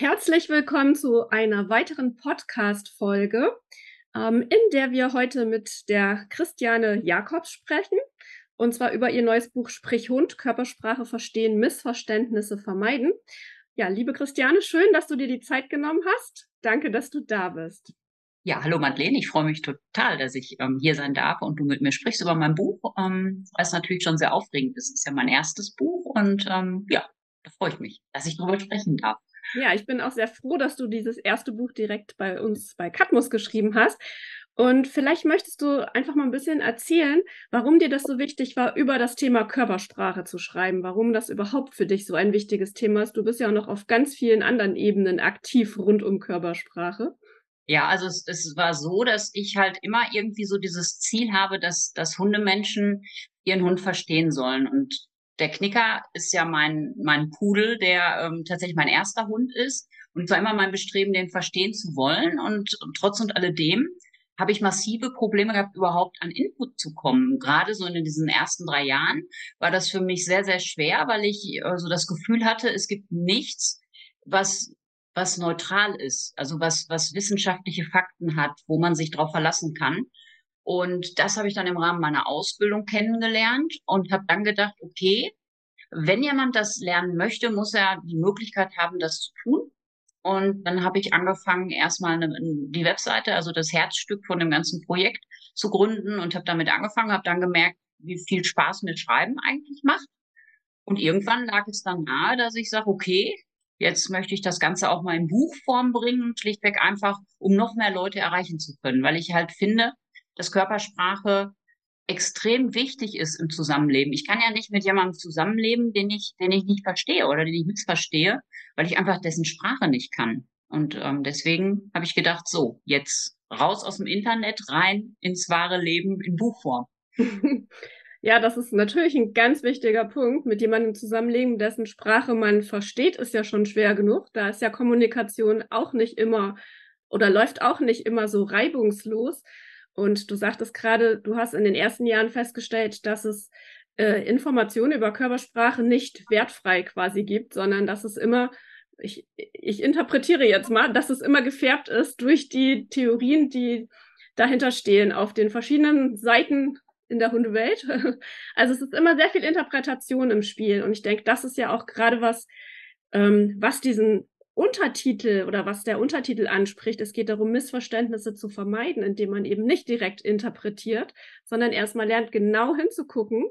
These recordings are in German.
herzlich willkommen zu einer weiteren Podcast-Folge, ähm, in der wir heute mit der Christiane Jakobs sprechen. Und zwar über ihr neues Buch Sprich Hund, Körpersprache verstehen, Missverständnisse vermeiden. Ja, liebe Christiane, schön, dass du dir die Zeit genommen hast. Danke, dass du da bist. Ja, hallo Madeleine, ich freue mich total, dass ich ähm, hier sein darf und du mit mir sprichst über mein Buch, ähm, was natürlich schon sehr aufregend ist. Es ist ja mein erstes Buch und ähm, ja, da freue ich mich, dass ich darüber sprechen darf. Ja, ich bin auch sehr froh, dass du dieses erste Buch direkt bei uns bei Katmus geschrieben hast. Und vielleicht möchtest du einfach mal ein bisschen erzählen, warum dir das so wichtig war, über das Thema Körpersprache zu schreiben, warum das überhaupt für dich so ein wichtiges Thema ist. Du bist ja auch noch auf ganz vielen anderen Ebenen aktiv rund um Körpersprache. Ja, also es, es war so, dass ich halt immer irgendwie so dieses Ziel habe, dass, dass Hundemenschen ihren Hund verstehen sollen. Und der Knicker ist ja mein, mein Pudel, der ähm, tatsächlich mein erster Hund ist. Und es war immer mein Bestreben, den verstehen zu wollen. Und, und trotz und alledem habe ich massive Probleme gehabt, überhaupt an Input zu kommen. Gerade so in diesen ersten drei Jahren war das für mich sehr, sehr schwer, weil ich äh, so das Gefühl hatte, es gibt nichts, was was neutral ist, also was, was wissenschaftliche Fakten hat, wo man sich darauf verlassen kann. Und das habe ich dann im Rahmen meiner Ausbildung kennengelernt und habe dann gedacht, okay, wenn jemand das lernen möchte, muss er die Möglichkeit haben, das zu tun. Und dann habe ich angefangen, erstmal die Webseite, also das Herzstück von dem ganzen Projekt zu gründen und habe damit angefangen, habe dann gemerkt, wie viel Spaß mir Schreiben eigentlich macht. Und irgendwann lag es dann nahe, dass ich sage, okay, jetzt möchte ich das Ganze auch mal in Buchform bringen, schlichtweg einfach, um noch mehr Leute erreichen zu können, weil ich halt finde, dass Körpersprache extrem wichtig ist im Zusammenleben. Ich kann ja nicht mit jemandem zusammenleben, den ich, den ich nicht verstehe oder den ich missverstehe, weil ich einfach dessen Sprache nicht kann. Und ähm, deswegen habe ich gedacht, so, jetzt raus aus dem Internet, rein ins wahre Leben in Buchform. Ja, das ist natürlich ein ganz wichtiger Punkt. Mit jemandem zusammenleben, dessen Sprache man versteht, ist ja schon schwer genug. Da ist ja Kommunikation auch nicht immer oder läuft auch nicht immer so reibungslos. Und du sagtest gerade, du hast in den ersten Jahren festgestellt, dass es äh, Informationen über Körpersprache nicht wertfrei quasi gibt, sondern dass es immer, ich, ich interpretiere jetzt mal, dass es immer gefärbt ist durch die Theorien, die dahinter stehen, auf den verschiedenen Seiten in der Hundewelt. Also es ist immer sehr viel Interpretation im Spiel. Und ich denke, das ist ja auch gerade was, ähm, was diesen Untertitel oder was der Untertitel anspricht. Es geht darum, Missverständnisse zu vermeiden, indem man eben nicht direkt interpretiert, sondern erstmal lernt, genau hinzugucken.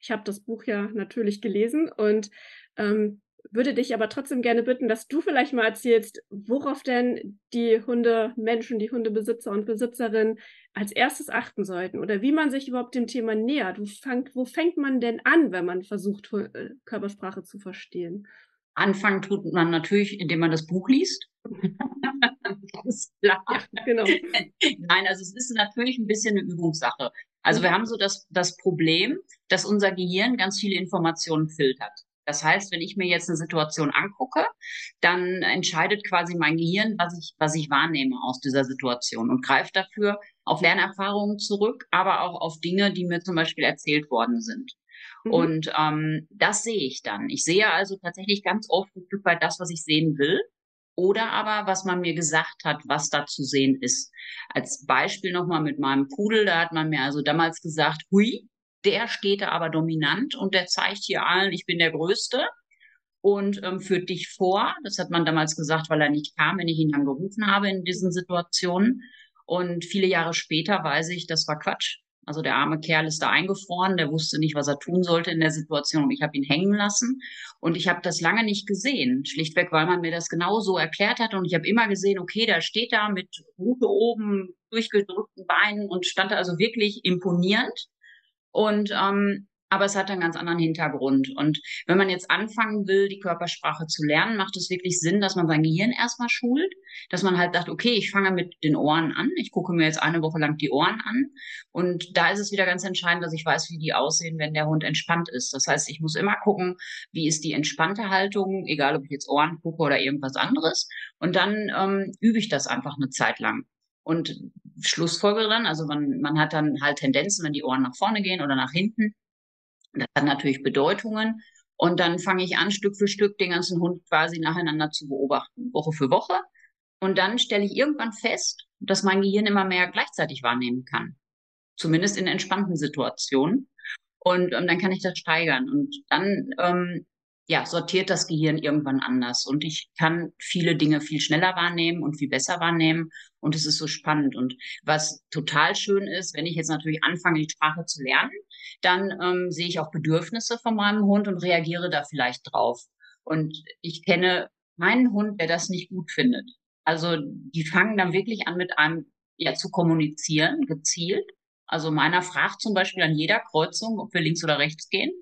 Ich habe das Buch ja natürlich gelesen und ähm, würde dich aber trotzdem gerne bitten, dass du vielleicht mal erzählst, worauf denn die Hundemenschen, die Hundebesitzer und Besitzerinnen als erstes achten sollten oder wie man sich überhaupt dem Thema nähert. Wo fängt, wo fängt man denn an, wenn man versucht, äh, Körpersprache zu verstehen? Anfangen tut man natürlich, indem man das Buch liest. Ganz klar. Ja, genau. Nein, also es ist natürlich ein bisschen eine Übungssache. Also wir haben so das, das Problem, dass unser Gehirn ganz viele Informationen filtert. Das heißt, wenn ich mir jetzt eine Situation angucke, dann entscheidet quasi mein Gehirn, was ich, was ich wahrnehme aus dieser Situation und greift dafür auf Lernerfahrungen zurück, aber auch auf Dinge, die mir zum Beispiel erzählt worden sind. Mhm. Und ähm, das sehe ich dann. Ich sehe also tatsächlich ganz oft ein Stück weit das, was ich sehen will. Oder aber, was man mir gesagt hat, was da zu sehen ist. Als Beispiel nochmal mit meinem Pudel, da hat man mir also damals gesagt, hui, der steht da aber dominant und der zeigt hier allen, ich bin der Größte und ähm, führt dich vor. Das hat man damals gesagt, weil er nicht kam, wenn ich ihn dann gerufen habe in diesen Situationen. Und viele Jahre später weiß ich, das war Quatsch. Also der arme Kerl ist da eingefroren, der wusste nicht, was er tun sollte in der Situation. Ich habe ihn hängen lassen und ich habe das lange nicht gesehen, schlichtweg, weil man mir das genau so erklärt hat und ich habe immer gesehen, okay, der steht da mit Rute oben, durchgedrückten Beinen und stand da also wirklich imponierend. Und ähm, aber es hat einen ganz anderen Hintergrund. Und wenn man jetzt anfangen will, die Körpersprache zu lernen, macht es wirklich Sinn, dass man sein Gehirn erstmal schult, dass man halt sagt, okay, ich fange mit den Ohren an, ich gucke mir jetzt eine Woche lang die Ohren an. Und da ist es wieder ganz entscheidend, dass ich weiß, wie die aussehen, wenn der Hund entspannt ist. Das heißt, ich muss immer gucken, wie ist die entspannte Haltung, egal ob ich jetzt Ohren gucke oder irgendwas anderes. Und dann ähm, übe ich das einfach eine Zeit lang. Und Schlussfolgerung, dann, also man, man hat dann halt Tendenzen, wenn die Ohren nach vorne gehen oder nach hinten das hat natürlich Bedeutungen. Und dann fange ich an, Stück für Stück den ganzen Hund quasi nacheinander zu beobachten, Woche für Woche. Und dann stelle ich irgendwann fest, dass mein Gehirn immer mehr gleichzeitig wahrnehmen kann. Zumindest in entspannten Situationen. Und ähm, dann kann ich das steigern. Und dann ähm, ja, sortiert das Gehirn irgendwann anders. Und ich kann viele Dinge viel schneller wahrnehmen und viel besser wahrnehmen. Und es ist so spannend. Und was total schön ist, wenn ich jetzt natürlich anfange, die Sprache zu lernen, dann ähm, sehe ich auch Bedürfnisse von meinem Hund und reagiere da vielleicht drauf. Und ich kenne meinen Hund, der das nicht gut findet. Also die fangen dann wirklich an, mit einem ja zu kommunizieren, gezielt. Also meiner fragt zum Beispiel an jeder Kreuzung, ob wir links oder rechts gehen.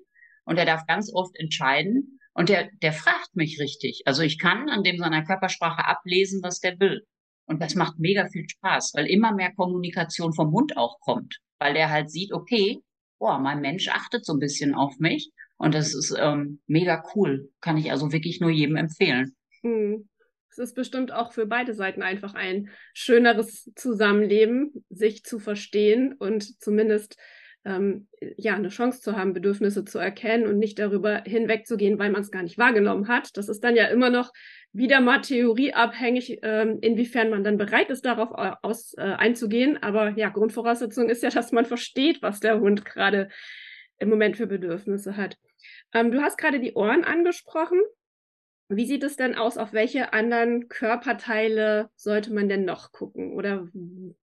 Und er darf ganz oft entscheiden. Und der, der fragt mich richtig. Also ich kann an dem seiner Körpersprache ablesen, was der will. Und das macht mega viel Spaß, weil immer mehr Kommunikation vom Hund auch kommt. Weil der halt sieht, okay, boah, mein Mensch achtet so ein bisschen auf mich. Und das ist ähm, mega cool. Kann ich also wirklich nur jedem empfehlen. Mhm. Es ist bestimmt auch für beide Seiten einfach ein schöneres Zusammenleben, sich zu verstehen und zumindest ähm, ja eine Chance zu haben, Bedürfnisse zu erkennen und nicht darüber hinwegzugehen, weil man es gar nicht wahrgenommen hat. Das ist dann ja immer noch wieder mal theorieabhängig, ähm, inwiefern man dann bereit ist, darauf aus, äh, einzugehen. Aber ja, Grundvoraussetzung ist ja, dass man versteht, was der Hund gerade im Moment für Bedürfnisse hat. Ähm, du hast gerade die Ohren angesprochen. Wie sieht es denn aus? Auf welche anderen Körperteile sollte man denn noch gucken? Oder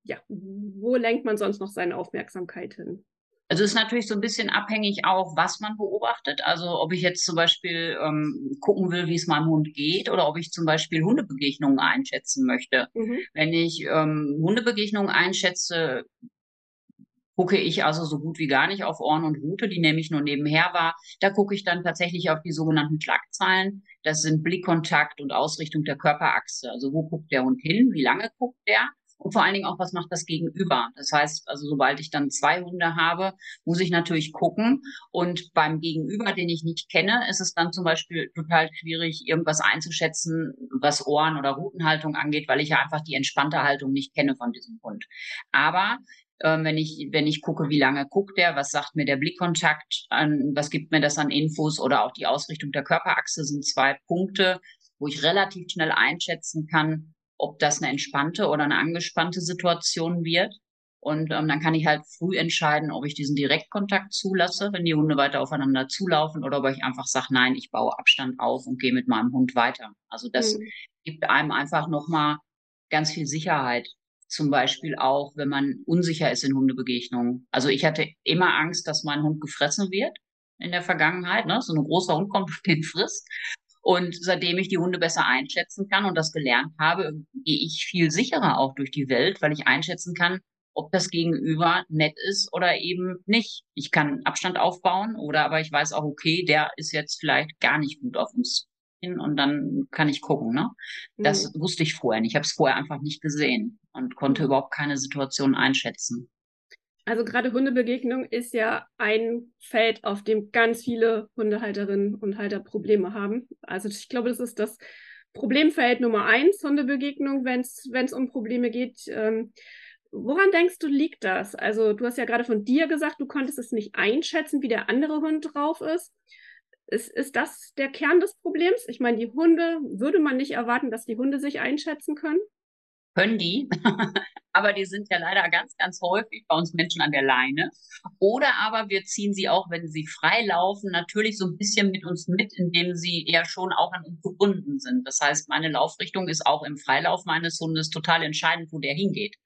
ja, wo lenkt man sonst noch seine Aufmerksamkeit hin? Also ist natürlich so ein bisschen abhängig auch, was man beobachtet. Also ob ich jetzt zum Beispiel ähm, gucken will, wie es meinem Hund geht, oder ob ich zum Beispiel Hundebegegnungen einschätzen möchte. Mhm. Wenn ich ähm, Hundebegegnungen einschätze, gucke ich also so gut wie gar nicht auf Ohren und Rute, die nehme ich nur nebenher wahr. Da gucke ich dann tatsächlich auf die sogenannten Schlagzeilen. Das sind Blickkontakt und Ausrichtung der Körperachse. Also wo guckt der Hund hin? Wie lange guckt der? Und vor allen Dingen auch, was macht das Gegenüber? Das heißt, also sobald ich dann zwei Hunde habe, muss ich natürlich gucken. Und beim Gegenüber, den ich nicht kenne, ist es dann zum Beispiel total schwierig, irgendwas einzuschätzen, was Ohren- oder Rutenhaltung angeht, weil ich ja einfach die entspannte Haltung nicht kenne von diesem Hund. Aber ähm, wenn ich wenn ich gucke, wie lange guckt der, was sagt mir der Blickkontakt, an, was gibt mir das an Infos oder auch die Ausrichtung der Körperachse sind zwei Punkte, wo ich relativ schnell einschätzen kann, ob das eine entspannte oder eine angespannte Situation wird. Und ähm, dann kann ich halt früh entscheiden, ob ich diesen Direktkontakt zulasse, wenn die Hunde weiter aufeinander zulaufen, oder ob ich einfach sage, nein, ich baue Abstand auf und gehe mit meinem Hund weiter. Also das mhm. gibt einem einfach nochmal ganz viel Sicherheit. Zum Beispiel auch, wenn man unsicher ist in Hundebegegnungen. Also ich hatte immer Angst, dass mein Hund gefressen wird in der Vergangenheit. Ne? So ein großer Hund kommt und den frisst. Und seitdem ich die Hunde besser einschätzen kann und das gelernt habe, gehe ich viel sicherer auch durch die Welt, weil ich einschätzen kann, ob das Gegenüber nett ist oder eben nicht. Ich kann Abstand aufbauen oder aber ich weiß auch, okay, der ist jetzt vielleicht gar nicht gut auf uns hin und dann kann ich gucken. Ne? Das mhm. wusste ich vorher nicht. Ich habe es vorher einfach nicht gesehen und konnte überhaupt keine Situation einschätzen. Also gerade Hundebegegnung ist ja ein Feld, auf dem ganz viele Hundehalterinnen und Halter Probleme haben. Also ich glaube, das ist das Problemfeld Nummer eins, Hundebegegnung, wenn es um Probleme geht. Ähm, woran denkst du, liegt das? Also du hast ja gerade von dir gesagt, du konntest es nicht einschätzen, wie der andere Hund drauf ist. Ist, ist das der Kern des Problems? Ich meine, die Hunde, würde man nicht erwarten, dass die Hunde sich einschätzen können? Können die, aber die sind ja leider ganz, ganz häufig bei uns Menschen an der Leine. Oder aber wir ziehen sie auch, wenn sie frei laufen, natürlich so ein bisschen mit uns mit, indem sie ja schon auch an uns gebunden sind. Das heißt, meine Laufrichtung ist auch im Freilauf meines Hundes total entscheidend, wo der hingeht.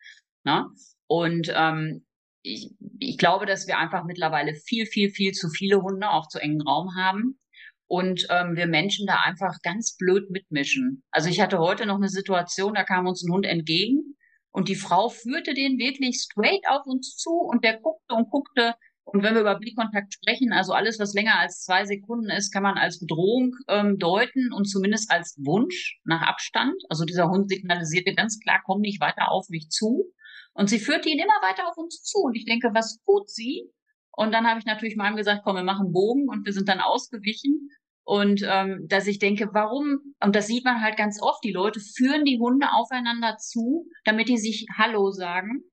Ne? Und ähm, ich, ich glaube, dass wir einfach mittlerweile viel, viel, viel zu viele Hunde auch zu engen Raum haben und ähm, wir Menschen da einfach ganz blöd mitmischen. Also ich hatte heute noch eine Situation, da kam uns ein Hund entgegen und die Frau führte den wirklich straight auf uns zu und der guckte und guckte. Und wenn wir über Blickkontakt sprechen, also alles, was länger als zwei Sekunden ist, kann man als Bedrohung ähm, deuten und zumindest als Wunsch nach Abstand. Also dieser Hund signalisierte ganz klar, komm nicht weiter auf mich zu. Und sie führte ihn immer weiter auf uns zu. Und ich denke, was tut sie? Und dann habe ich natürlich meinem gesagt, komm, wir machen Bogen und wir sind dann ausgewichen. Und ähm, dass ich denke, warum, und das sieht man halt ganz oft, die Leute führen die Hunde aufeinander zu, damit die sich Hallo sagen.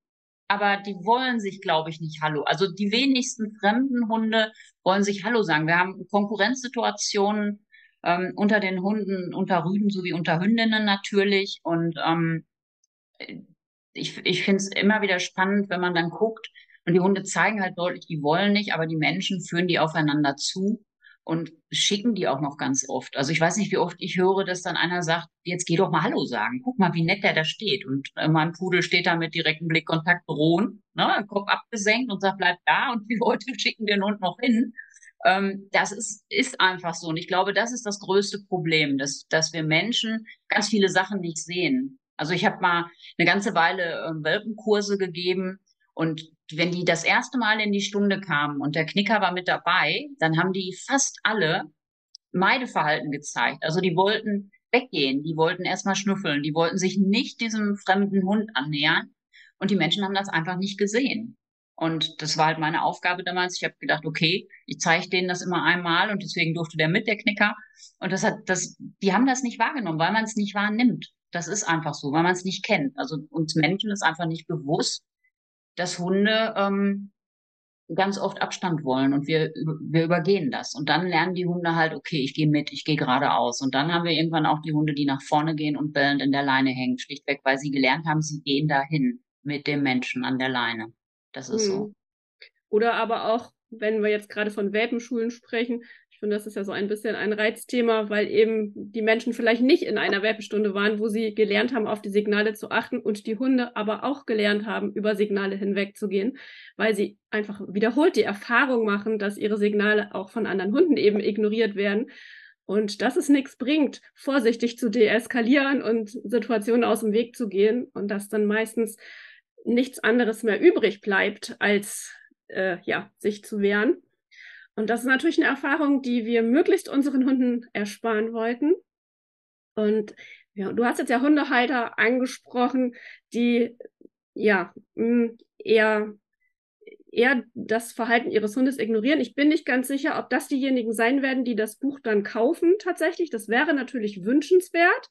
aber die wollen sich, glaube ich, nicht Hallo. Also die wenigsten fremden Hunde wollen sich Hallo sagen. Wir haben Konkurrenzsituationen ähm, unter den Hunden, unter Rüden sowie unter Hündinnen natürlich. Und ähm, ich, ich finde es immer wieder spannend, wenn man dann guckt und die Hunde zeigen halt deutlich, die wollen nicht, aber die Menschen führen die aufeinander zu und schicken die auch noch ganz oft. Also ich weiß nicht, wie oft ich höre, dass dann einer sagt, jetzt geh doch mal Hallo sagen. Guck mal, wie nett der da steht. Und äh, mein Pudel steht da mit direktem Blickkontakt drohen, ne, Kopf abgesenkt und sagt, bleib da. Und die Leute schicken den Hund noch hin. Ähm, das ist, ist einfach so. Und ich glaube, das ist das größte Problem, dass, dass wir Menschen ganz viele Sachen nicht sehen. Also ich habe mal eine ganze Weile äh, Welpenkurse gegeben und wenn die das erste Mal in die Stunde kamen und der Knicker war mit dabei, dann haben die fast alle Meideverhalten gezeigt. Also die wollten weggehen, die wollten erstmal schnüffeln, die wollten sich nicht diesem fremden Hund annähern. Und die Menschen haben das einfach nicht gesehen. Und das war halt meine Aufgabe damals. Ich habe gedacht, okay, ich zeige denen das immer einmal und deswegen durfte der mit, der Knicker. Und das hat, das, die haben das nicht wahrgenommen, weil man es nicht wahrnimmt. Das ist einfach so, weil man es nicht kennt. Also uns Menschen ist einfach nicht bewusst, dass Hunde ähm, ganz oft Abstand wollen und wir, wir übergehen das. Und dann lernen die Hunde halt, okay, ich gehe mit, ich gehe geradeaus. Und dann haben wir irgendwann auch die Hunde, die nach vorne gehen und bellend in der Leine hängen, schlichtweg, weil sie gelernt haben, sie gehen dahin mit dem Menschen an der Leine. Das ist hm. so. Oder aber auch, wenn wir jetzt gerade von Welpenschulen sprechen, finde, das ist ja so ein bisschen ein Reizthema, weil eben die Menschen vielleicht nicht in einer Werbestunde waren, wo sie gelernt haben, auf die Signale zu achten und die Hunde aber auch gelernt haben, über Signale hinwegzugehen, weil sie einfach wiederholt die Erfahrung machen, dass ihre Signale auch von anderen Hunden eben ignoriert werden. Und dass es nichts bringt, vorsichtig zu deeskalieren und Situationen aus dem Weg zu gehen und dass dann meistens nichts anderes mehr übrig bleibt, als äh, ja, sich zu wehren. Und das ist natürlich eine Erfahrung, die wir möglichst unseren Hunden ersparen wollten. Und ja, du hast jetzt ja Hundehalter angesprochen, die ja mm, eher eher das Verhalten ihres Hundes ignorieren. Ich bin nicht ganz sicher, ob das diejenigen sein werden, die das Buch dann kaufen tatsächlich. Das wäre natürlich wünschenswert.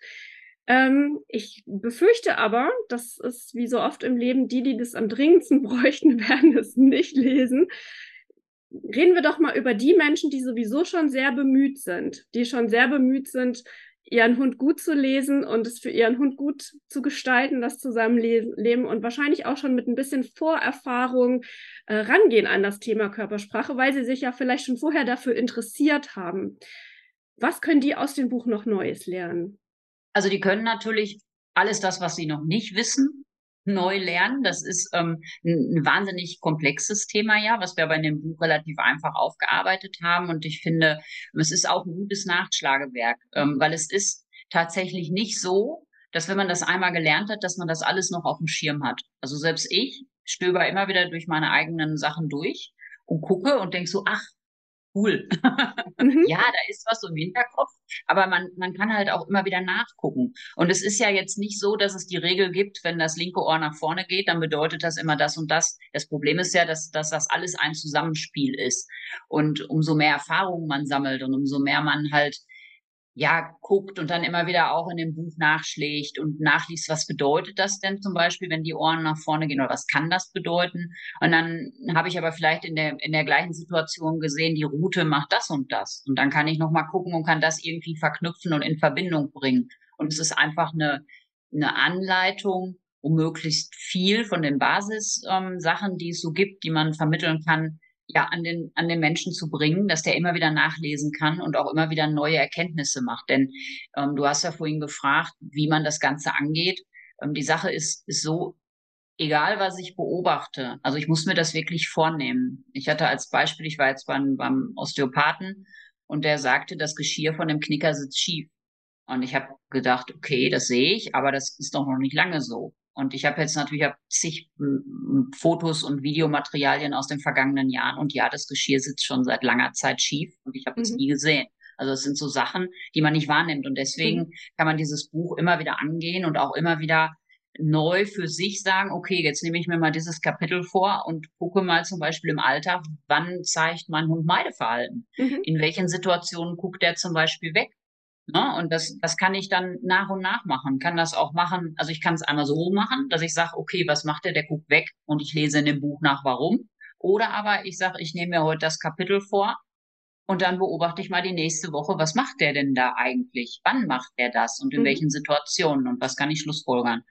Ähm, ich befürchte aber, das ist wie so oft im Leben, die, die das am dringendsten bräuchten, werden es nicht lesen reden wir doch mal über die Menschen, die sowieso schon sehr bemüht sind, die schon sehr bemüht sind, ihren Hund gut zu lesen und es für ihren Hund gut zu gestalten, das Zusammenleben und wahrscheinlich auch schon mit ein bisschen Vorerfahrung äh, rangehen an das Thema Körpersprache, weil sie sich ja vielleicht schon vorher dafür interessiert haben. Was können die aus dem Buch noch Neues lernen? Also die können natürlich alles das, was sie noch nicht wissen, neu lernen. Das ist ähm, ein, wahnsinnig komplexes Thema, ja, was wir aber in dem Buch relativ einfach aufgearbeitet haben. Und ich finde, es ist auch ein gutes Nachschlagewerk, ähm, weil es ist tatsächlich nicht so, dass wenn man das einmal gelernt hat, dass man das alles noch auf dem Schirm hat. Also selbst ich stöber immer wieder durch meine eigenen Sachen durch und gucke und denk so, ach, cool. Mhm. ja, da ist was im Hinterkopf, aber man, man kann halt auch immer wieder nachgucken. Und es ist ja jetzt nicht so, dass es die Regel gibt, wenn das linke Ohr nach vorne geht, dann bedeutet das immer das und das. Das Problem ist ja, dass, dass das alles ein Zusammenspiel ist. Und umso mehr Erfahrungen man sammelt und umso mehr man halt ja, guckt und dann immer wieder auch in dem Buch nachschlägt und nachliest, was bedeutet das denn zum Beispiel, wenn die Ohren nach vorne gehen oder was kann das bedeuten? Und dann habe ich aber vielleicht in der, in der gleichen Situation gesehen, die Route macht das und das. Und dann kann ich nochmal gucken und kann das irgendwie verknüpfen und in Verbindung bringen. Und es ist einfach eine, eine Anleitung, um möglichst viel von den Basissachen, ähm, die es so gibt, die man vermitteln kann, ja an den an den Menschen zu bringen, dass der immer wieder nachlesen kann und auch immer wieder neue Erkenntnisse macht. Denn ähm, du hast ja vorhin gefragt, wie man das Ganze angeht. Ähm, die Sache ist ist so egal was ich beobachte, also ich muss mir das wirklich vornehmen. Ich hatte als Beispiel, ich war jetzt beim, beim Osteopathen und der sagte, das Geschirr von dem Knicker sitzt schief. Und ich habe gedacht, okay, das sehe ich, aber das ist doch noch nicht lange so. Und ich habe jetzt natürlich hab zig Fotos und Videomaterialien aus den vergangenen Jahren. Und ja, das Geschirr sitzt schon seit langer Zeit schief und ich habe es mhm. nie gesehen. Also es sind so Sachen, die man nicht wahrnimmt. Und deswegen mhm. kann man dieses Buch immer wieder angehen und auch immer wieder neu für sich sagen, okay, jetzt nehme ich mir mal dieses Kapitel vor und gucke mal zum Beispiel im Alltag, wann zeigt mein Hund Meideverhalten? Mhm. In welchen Situationen guckt er zum Beispiel weg? Ne? Und das, das kann ich dann nach und nach machen. Kann das auch machen. Also ich kann es einmal so machen, dass ich sage, okay, was macht der? Der guckt weg und ich lese in dem Buch nach, warum. Oder aber ich sage, ich nehme mir heute das Kapitel vor und dann beobachte ich mal die nächste Woche, was macht der denn da eigentlich? Wann macht der das und in mhm. welchen Situationen und was kann ich schlussfolgern?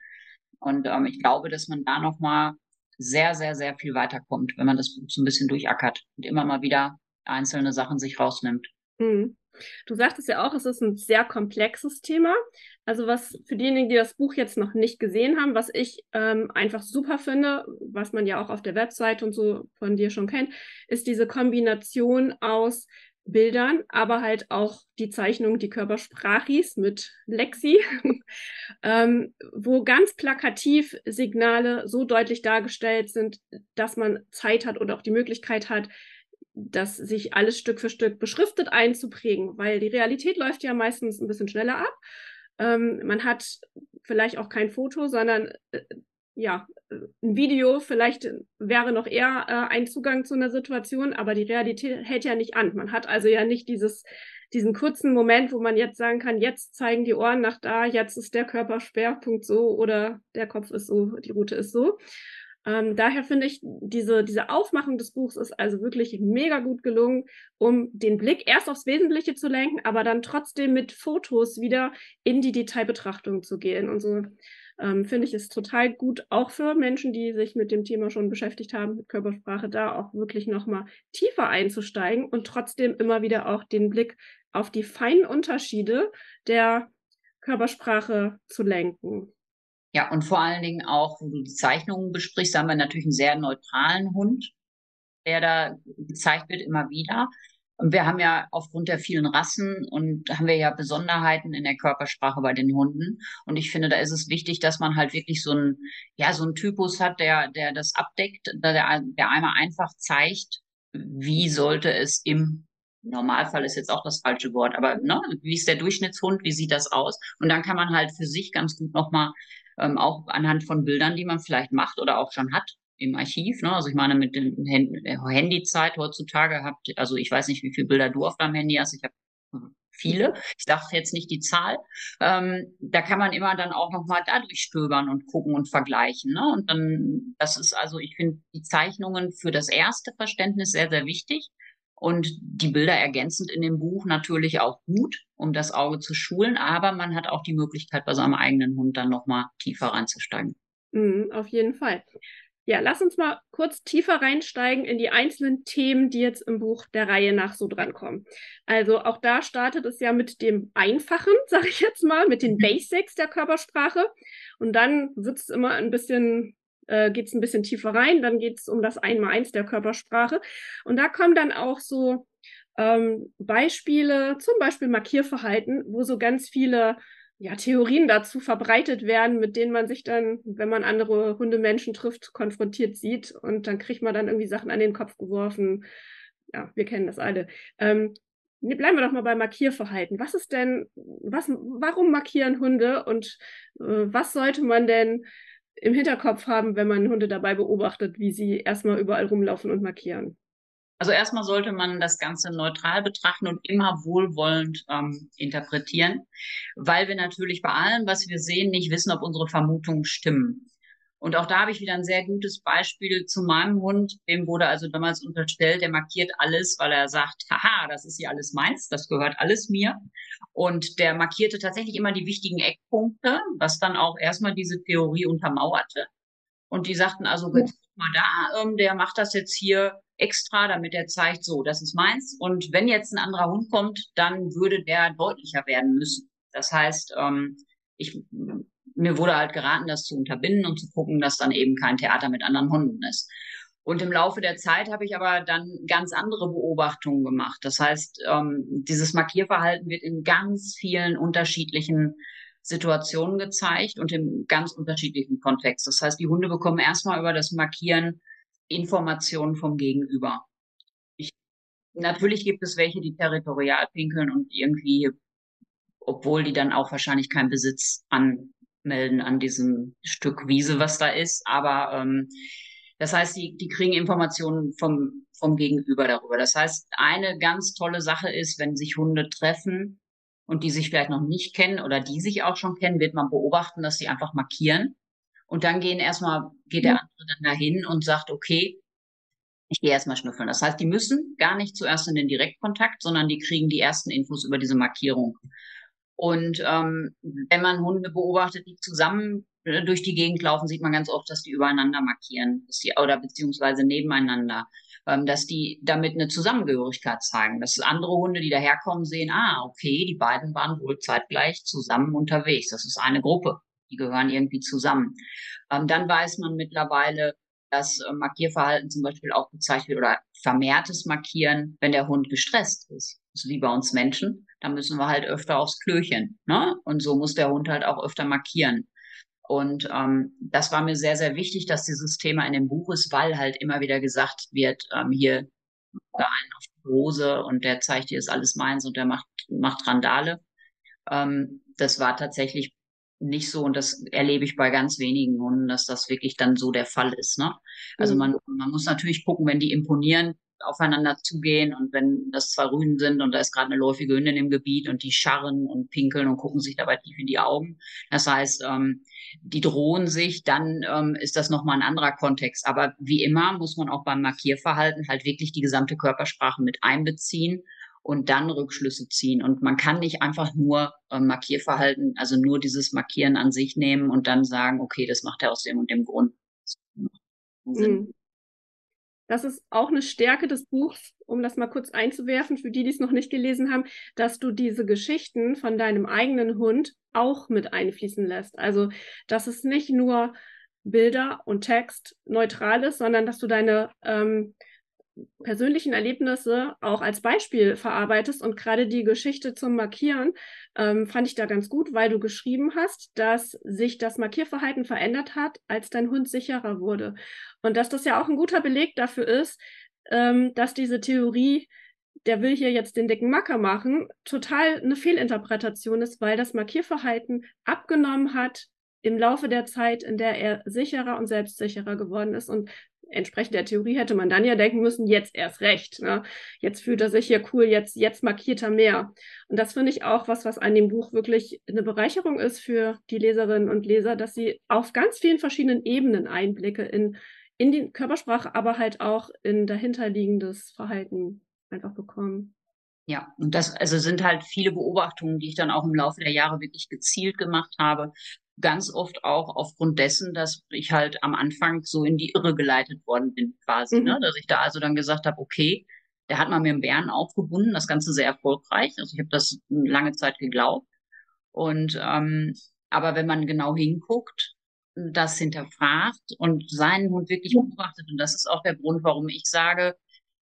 Und ähm, ich glaube, dass man da nochmal sehr, sehr, sehr viel weiterkommt, wenn man das Buch so ein bisschen durchackert und immer mal wieder einzelne Sachen sich rausnimmt. Mhm. Du sagtest ja auch, es ist ein sehr komplexes Thema. Also was für diejenigen, die das Buch jetzt noch nicht gesehen haben, was ich ähm, einfach super finde, was man ja auch auf der Website und so von dir schon kennt, ist diese Kombination aus Bildern, aber halt auch die Zeichnung, die Körpersprachis mit Lexi, ähm, wo ganz plakativ Signale so deutlich dargestellt sind, dass man Zeit hat oder auch die Möglichkeit hat, das sich alles Stück für Stück beschriftet einzuprägen, weil die Realität läuft ja meistens ein bisschen schneller ab. Ähm, man hat vielleicht auch kein Foto, sondern äh, ja, ein Video vielleicht wäre noch eher äh, ein Zugang zu einer Situation, aber die Realität hält ja nicht an. Man hat also ja nicht dieses, diesen kurzen Moment, wo man jetzt sagen kann, jetzt zeigen die Ohren nach da, jetzt ist der Körpersperrpunkt so oder der Kopf ist so, die Route ist so. Ähm, daher finde ich, diese, diese Aufmachung des Buchs ist also wirklich mega gut gelungen, um den Blick erst aufs Wesentliche zu lenken, aber dann trotzdem mit Fotos wieder in die Detailbetrachtung zu gehen. Und so ähm, finde ich es total gut, auch für Menschen, die sich mit dem Thema schon beschäftigt haben, mit Körpersprache, da auch wirklich nochmal tiefer einzusteigen und trotzdem immer wieder auch den Blick auf die feinen Unterschiede der Körpersprache zu lenken. Ja, und vor allen Dingen auch, wo du die Zeichnungen besprichst, haben wir natürlich einen sehr neutralen Hund, der da gezeigt wird immer wieder. Und wir haben ja aufgrund der vielen Rassen und haben wir ja Besonderheiten in der Körpersprache bei den Hunden. Und ich finde, da ist es wichtig, dass man halt wirklich so ein, ja, so ein Typus hat, der, der das abdeckt, der, der einmal einfach zeigt, wie sollte es im Normalfall ist jetzt auch das falsche Wort, aber ne, wie ist der Durchschnittshund, wie sieht das aus? Und dann kann man halt für sich ganz gut nochmal ähm, auch anhand von Bildern, die man vielleicht macht oder auch schon hat im Archiv. Ne? Also ich meine, mit der äh, Handyzeit heutzutage habt, also ich weiß nicht, wie viele Bilder du auf deinem Handy hast. Ich habe hm, viele. Ich dachte jetzt nicht die Zahl. Ähm, da kann man immer dann auch nochmal dadurch stöbern und gucken und vergleichen. Ne? Und dann, das ist also, ich finde die Zeichnungen für das erste Verständnis sehr, sehr wichtig und die Bilder ergänzend in dem Buch natürlich auch gut, um das Auge zu schulen, aber man hat auch die Möglichkeit, bei seinem eigenen Hund dann nochmal tiefer reinzusteigen. Mhm, auf jeden Fall. Ja, lass uns mal kurz tiefer reinsteigen in die einzelnen Themen, die jetzt im Buch der Reihe nach so drankommen. Also auch da startet es ja mit dem Einfachen, sage ich jetzt mal, mit den mhm. Basics der Körpersprache. Und dann wird es immer ein bisschen äh, geht es ein bisschen tiefer rein, dann geht es um das Einmaleins der Körpersprache. Und da kommen dann auch so ähm, Beispiele, zum Beispiel Markierverhalten, wo so ganz viele ja, Theorien dazu verbreitet werden, mit denen man sich dann, wenn man andere Hundemenschen trifft, konfrontiert sieht und dann kriegt man dann irgendwie Sachen an den Kopf geworfen. Ja, wir kennen das alle. Ähm, bleiben wir doch mal bei Markierverhalten. Was ist denn, was, warum markieren Hunde und äh, was sollte man denn im Hinterkopf haben, wenn man Hunde dabei beobachtet, wie sie erstmal überall rumlaufen und markieren? Also erstmal sollte man das Ganze neutral betrachten und immer wohlwollend ähm, interpretieren, weil wir natürlich bei allem, was wir sehen, nicht wissen, ob unsere Vermutungen stimmen. Und auch da habe ich wieder ein sehr gutes Beispiel zu meinem Hund. Dem wurde also damals unterstellt, der markiert alles, weil er sagt, haha, das ist hier alles meins, das gehört alles mir. Und der markierte tatsächlich immer die wichtigen Eckpunkte, was dann auch erstmal diese Theorie untermauerte. Und die sagten also, guck mal da, ähm, der macht das jetzt hier extra, damit er zeigt, so, das ist meins. Und wenn jetzt ein anderer Hund kommt, dann würde der deutlicher werden müssen. Das heißt, ähm, ich mir wurde halt geraten, das zu unterbinden und zu gucken, dass dann eben kein Theater mit anderen Hunden ist. Und im Laufe der Zeit habe ich aber dann ganz andere Beobachtungen gemacht. Das heißt, ähm, dieses Markierverhalten wird in ganz vielen unterschiedlichen Situationen gezeigt und im ganz unterschiedlichen Kontext. Das heißt, die Hunde bekommen erstmal über das Markieren Informationen vom Gegenüber. Ich, natürlich gibt es welche, die territorial pinkeln und irgendwie, obwohl die dann auch wahrscheinlich keinen Besitz an melden an diesem Stück Wiese, was da ist. Aber ähm, das heißt, die, die kriegen Informationen vom, vom Gegenüber darüber. Das heißt, eine ganz tolle Sache ist, wenn sich Hunde treffen und die sich vielleicht noch nicht kennen oder die sich auch schon kennen, wird man beobachten, dass sie einfach markieren. Und dann gehen erstmal, geht der andere dann dahin und sagt, okay, ich gehe erstmal schnüffeln. Das heißt, die müssen gar nicht zuerst in den Direktkontakt, sondern die kriegen die ersten Infos über diese Markierung. Und ähm, wenn man Hunde beobachtet, die zusammen äh, durch die Gegend laufen, sieht man ganz oft, dass die übereinander markieren, dass die, oder beziehungsweise nebeneinander, ähm, dass die damit eine Zusammengehörigkeit zeigen. Dass andere Hunde, die daherkommen, sehen, ah, okay, die beiden waren wohl zeitgleich zusammen unterwegs. Das ist eine Gruppe. Die gehören irgendwie zusammen. Ähm, dann weiß man mittlerweile, dass äh, Markierverhalten zum Beispiel auch gezeigt wird oder vermehrtes Markieren, wenn der Hund gestresst ist. Ist wie bei uns Menschen. Da müssen wir halt öfter aufs Klöchen. Ne? Und so muss der Hund halt auch öfter markieren. Und ähm, das war mir sehr, sehr wichtig, dass dieses Thema in dem Buch ist, weil halt immer wieder gesagt wird, ähm, hier da einen auf die Hose und der zeigt dir, ist alles meins und der macht, macht Randale. Ähm, das war tatsächlich nicht so und das erlebe ich bei ganz wenigen Hunden, dass das wirklich dann so der Fall ist. Ne? Also mhm. man, man muss natürlich gucken, wenn die imponieren, aufeinander zugehen und wenn das zwei Rüden sind und da ist gerade eine läufige Hündin im Gebiet und die scharren und pinkeln und gucken sich dabei tief in die Augen. Das heißt, ähm, die drohen sich, dann ähm, ist das nochmal ein anderer Kontext. Aber wie immer muss man auch beim Markierverhalten halt wirklich die gesamte Körpersprache mit einbeziehen und dann Rückschlüsse ziehen. Und man kann nicht einfach nur ähm, Markierverhalten, also nur dieses Markieren an sich nehmen und dann sagen, okay, das macht er aus dem und dem Grund. Mhm. Das ist auch eine Stärke des Buchs, um das mal kurz einzuwerfen, für die, die es noch nicht gelesen haben, dass du diese Geschichten von deinem eigenen Hund auch mit einfließen lässt. Also, dass es nicht nur Bilder und Text neutral ist, sondern dass du deine ähm, persönlichen Erlebnisse auch als Beispiel verarbeitest und gerade die Geschichte zum Markieren ähm, fand ich da ganz gut, weil du geschrieben hast, dass sich das Markierverhalten verändert hat, als dein Hund sicherer wurde. Und dass das ja auch ein guter Beleg dafür ist, ähm, dass diese Theorie, der will hier jetzt den dicken Macker machen, total eine Fehlinterpretation ist, weil das Markierverhalten abgenommen hat im Laufe der Zeit, in der er sicherer und selbstsicherer geworden ist. Und entsprechend der Theorie hätte man dann ja denken müssen, jetzt erst recht. Ne? Jetzt fühlt er sich hier cool, jetzt, jetzt markiert er mehr. Und das finde ich auch was, was an dem Buch wirklich eine Bereicherung ist für die Leserinnen und Leser, dass sie auf ganz vielen verschiedenen Ebenen Einblicke in, in die Körpersprache, aber halt auch in dahinterliegendes Verhalten einfach bekommen. Ja, und das also sind halt viele Beobachtungen, die ich dann auch im Laufe der Jahre wirklich gezielt gemacht habe, ganz oft auch aufgrund dessen, dass ich halt am Anfang so in die Irre geleitet worden bin, quasi. Ne? Mhm. Ne? Dass ich da also dann gesagt habe, okay, der hat mal mit dem Bären aufgebunden, das Ganze sehr erfolgreich. Also ich habe das lange Zeit geglaubt. Und ähm, aber wenn man genau hinguckt, das hinterfragt und seinen Hund wirklich beobachtet, und das ist auch der Grund, warum ich sage,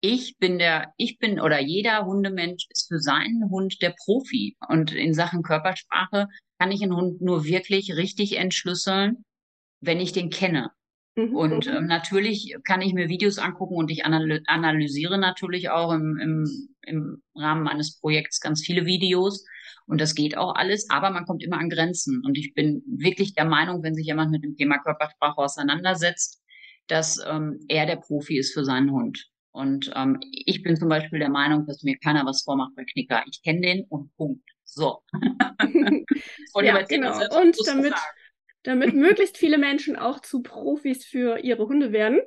ich bin der, ich bin oder jeder Hundemensch ist für seinen Hund der Profi. Und in Sachen Körpersprache kann ich einen Hund nur wirklich richtig entschlüsseln, wenn ich den kenne. Mhm. Und ähm, natürlich kann ich mir Videos angucken und ich analysiere natürlich auch im, im, im Rahmen meines Projekts ganz viele Videos. Und das geht auch alles, aber man kommt immer an Grenzen. Und ich bin wirklich der Meinung, wenn sich jemand mit dem Thema Körpersprache auseinandersetzt, dass ähm, er der Profi ist für seinen Hund. Und ähm, ich bin zum Beispiel der Meinung, dass mir keiner was vormacht bei Knicker. Ich kenne den und Punkt. So. ja, genau. Und damit, damit möglichst viele Menschen auch zu Profis für ihre Hunde werden,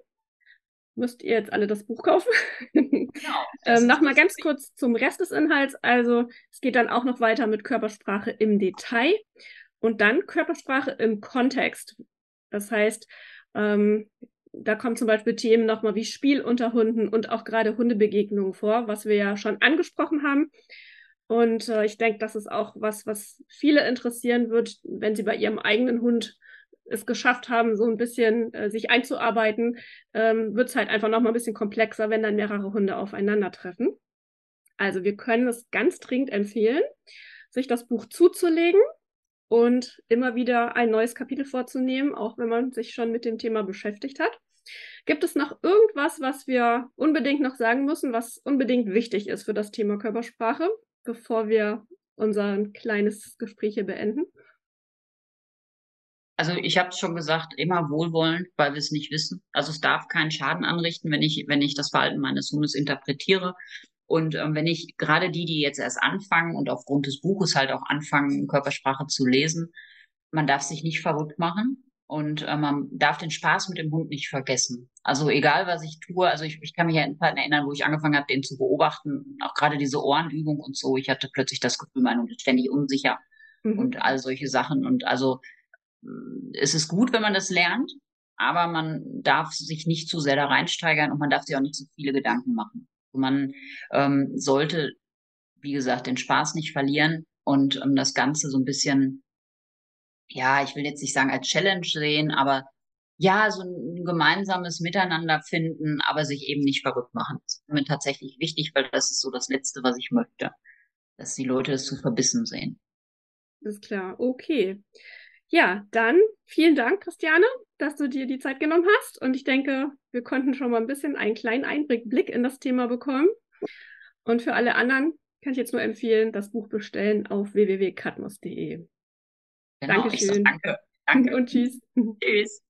müsst ihr jetzt alle das Buch kaufen. Genau. ähm, Nochmal ganz kurz zum Rest des Inhalts. Also es geht dann auch noch weiter mit Körpersprache im Detail und dann Körpersprache im Kontext. Das heißt, ähm, da kommen zum Beispiel Themen nochmal wie Spiel unter Hunden und auch gerade Hundebegegnungen vor, was wir ja schon angesprochen haben. Und äh, ich denke, das ist auch was, was viele interessieren wird, wenn sie bei ihrem eigenen Hund es geschafft haben, so ein bisschen äh, sich einzuarbeiten, ähm, wird es halt einfach nochmal ein bisschen komplexer, wenn dann mehrere Hunde aufeinandertreffen. Also wir können es ganz dringend empfehlen, sich das Buch zuzulegen und immer wieder ein neues Kapitel vorzunehmen, auch wenn man sich schon mit dem Thema beschäftigt hat. Gibt es noch irgendwas, was wir unbedingt noch sagen müssen, was unbedingt wichtig ist für das Thema Körpersprache, bevor wir unser kleines Gespräch hier beenden? Also ich habe es schon gesagt, immer wohlwollend, weil wir es nicht wissen. Also es darf keinen Schaden anrichten, wenn ich, wenn ich das Verhalten meines Hundes interpretiere. Und ähm, wenn ich gerade die, die jetzt erst anfangen und aufgrund des Buches halt auch anfangen, Körpersprache zu lesen, man darf sich nicht verrückt machen und äh, man darf den Spaß mit dem Hund nicht vergessen. Also egal, was ich tue, also ich, ich kann mich ja in Zeiten erinnern, wo ich angefangen habe, den zu beobachten, auch gerade diese Ohrenübung und so, ich hatte plötzlich das Gefühl, mein Hund ist ständig unsicher mhm. und all solche Sachen. Und also es ist gut, wenn man das lernt, aber man darf sich nicht zu sehr da reinsteigern und man darf sich auch nicht zu viele Gedanken machen. Man ähm, sollte, wie gesagt, den Spaß nicht verlieren und ähm, das Ganze so ein bisschen, ja, ich will jetzt nicht sagen als Challenge sehen, aber ja, so ein gemeinsames Miteinander finden, aber sich eben nicht verrückt machen. Das ist mir tatsächlich wichtig, weil das ist so das Letzte, was ich möchte, dass die Leute es zu verbissen sehen. Ist klar, okay. Ja, dann vielen Dank, Christiane, dass du dir die Zeit genommen hast. Und ich denke, wir konnten schon mal ein bisschen einen kleinen Einblick in das Thema bekommen. Und für alle anderen kann ich jetzt nur empfehlen, das Buch bestellen auf www.katmos.de. Genau, Dankeschön. danke. Danke. Und tschüss. Tschüss.